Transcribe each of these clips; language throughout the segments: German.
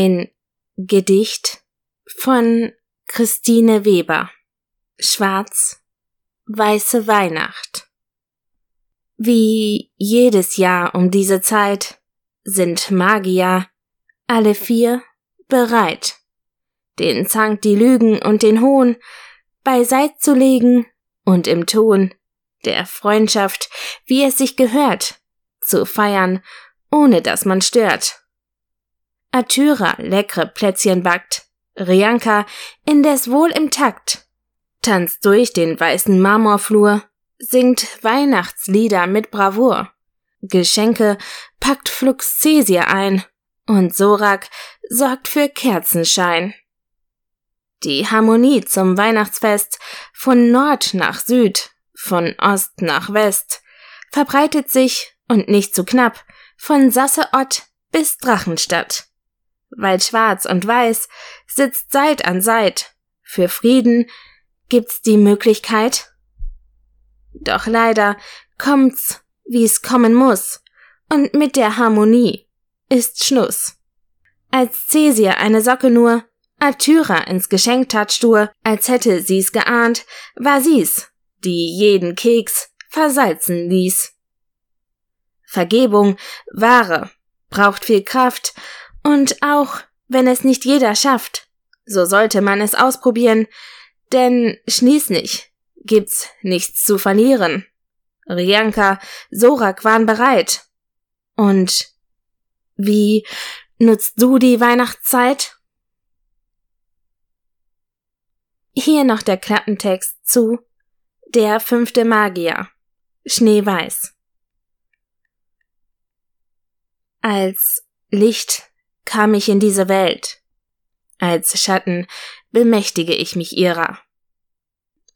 Ein Gedicht von Christine Weber. Schwarz, weiße Weihnacht. Wie jedes Jahr um diese Zeit sind Magier alle vier bereit, den Zank, die Lügen und den Hohn beiseit zu legen und im Ton der Freundschaft, wie es sich gehört, zu feiern, ohne dass man stört. Atyra leckre Plätzchen backt, Rianka indes wohl im Takt, tanzt durch den weißen Marmorflur, singt Weihnachtslieder mit Bravour. Geschenke packt Flux Cäsir ein. Und Sorak sorgt für Kerzenschein. Die Harmonie zum Weihnachtsfest. Von Nord nach Süd, von Ost nach West. Verbreitet sich und nicht zu knapp von Sasseott bis Drachenstadt weil schwarz und weiß sitzt Seit an Seit. Für Frieden gibt's die Möglichkeit. Doch leider kommt's, wie's kommen muss, und mit der Harmonie ist Schluss. Als Cäsir eine Socke nur Atyra ins Geschenk tat stur, als hätte sie's geahnt, war sie's, die jeden Keks versalzen ließ. Vergebung, Ware, braucht viel Kraft und auch wenn es nicht jeder schafft, so sollte man es ausprobieren, denn schließlich gibt's nichts zu verlieren. Rianka, Sorak waren bereit. Und wie nutzt du die Weihnachtszeit? Hier noch der Klappentext zu Der fünfte Magier. Schneeweiß. Als Licht kam ich in diese Welt. Als Schatten bemächtige ich mich ihrer.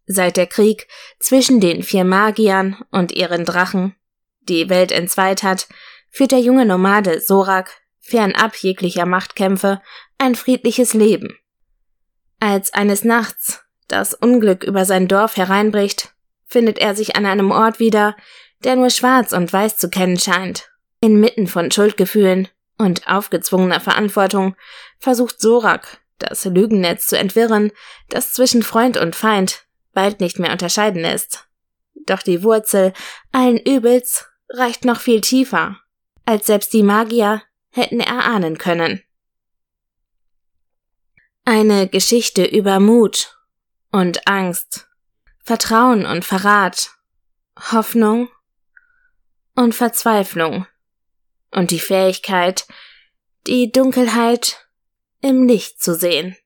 Seit der Krieg zwischen den vier Magiern und ihren Drachen die Welt entzweit hat, führt der junge Nomade Sorak fernab jeglicher Machtkämpfe ein friedliches Leben. Als eines Nachts das Unglück über sein Dorf hereinbricht, findet er sich an einem Ort wieder, der nur schwarz und weiß zu kennen scheint, inmitten von Schuldgefühlen und aufgezwungener Verantwortung versucht Sorak, das Lügennetz zu entwirren, das zwischen Freund und Feind bald nicht mehr unterscheiden ist. Doch die Wurzel allen Übels reicht noch viel tiefer, als selbst die Magier hätten erahnen können. Eine Geschichte über Mut und Angst, Vertrauen und Verrat, Hoffnung und Verzweiflung und die Fähigkeit, die Dunkelheit im Licht zu sehen.